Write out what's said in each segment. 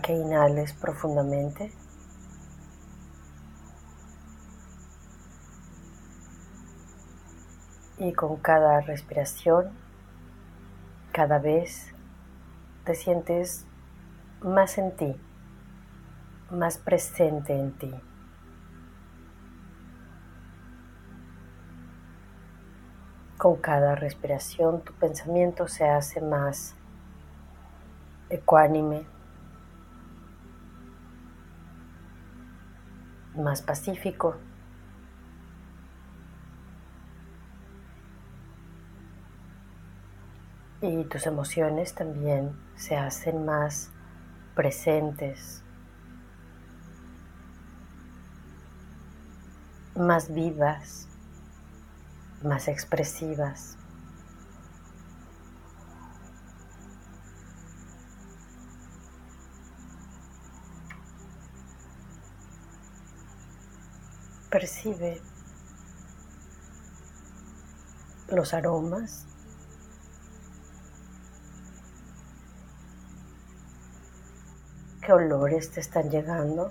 que inhales profundamente. Y con cada respiración, cada vez te sientes más en ti, más presente en ti. Con cada respiración tu pensamiento se hace más ecuánime, más pacífico. Y tus emociones también se hacen más presentes, más vivas, más expresivas. Percibe los aromas. ¿Qué olores te están llegando?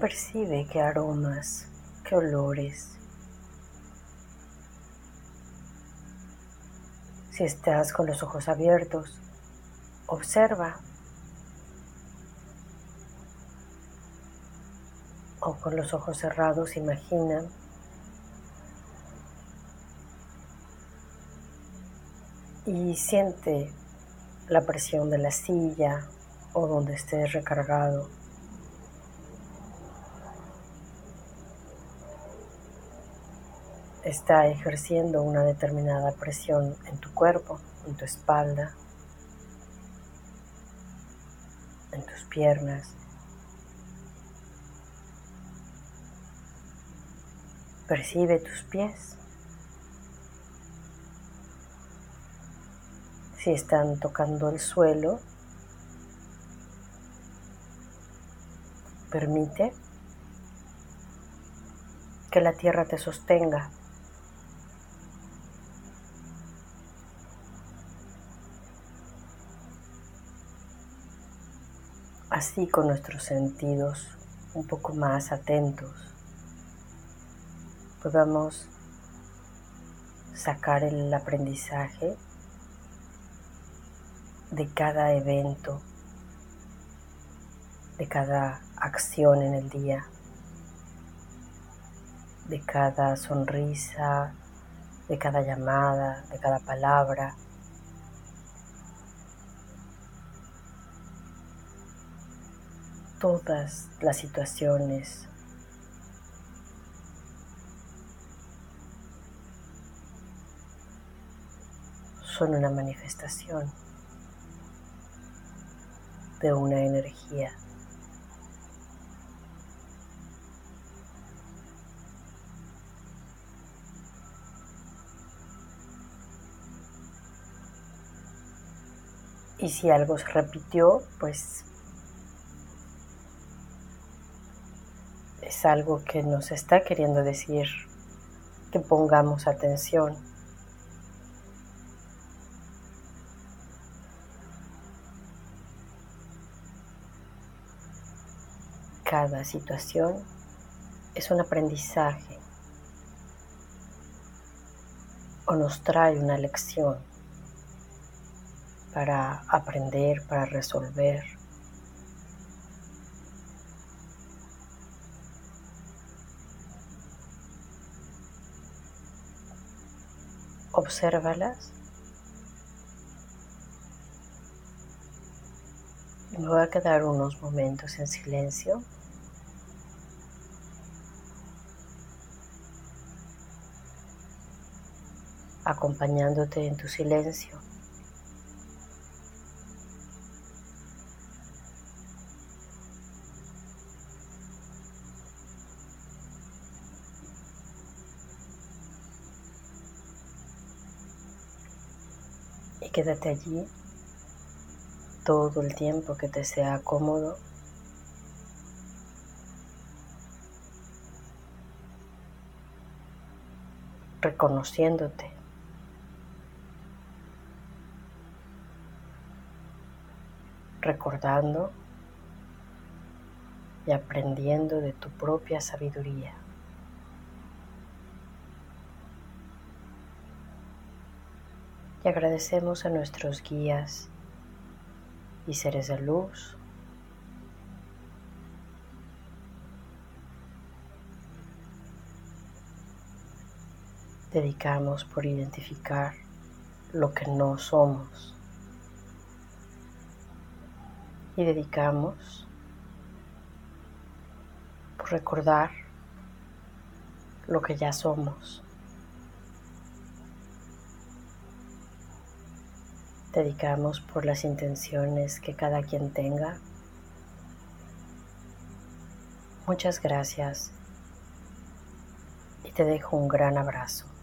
Percibe qué aromas, qué olores. Si estás con los ojos abiertos, Observa o con los ojos cerrados imagina y siente la presión de la silla o donde estés recargado. Está ejerciendo una determinada presión en tu cuerpo, en tu espalda, piernas. Percibe tus pies. Si están tocando el suelo, permite que la tierra te sostenga. Así con nuestros sentidos un poco más atentos, podamos sacar el aprendizaje de cada evento, de cada acción en el día, de cada sonrisa, de cada llamada, de cada palabra, todas las situaciones. Son una manifestación de una energía. Y si algo se repitió, pues es algo que nos está queriendo decir que pongamos atención. Cada situación es un aprendizaje o nos trae una lección para aprender, para resolver. Obsérvalas. Me voy a quedar unos momentos en silencio. acompañándote en tu silencio. Y quédate allí todo el tiempo que te sea cómodo reconociéndote. recordando y aprendiendo de tu propia sabiduría. Y agradecemos a nuestros guías y seres de luz dedicamos por identificar lo que no somos y dedicamos por recordar lo que ya somos. Dedicamos por las intenciones que cada quien tenga. Muchas gracias y te dejo un gran abrazo.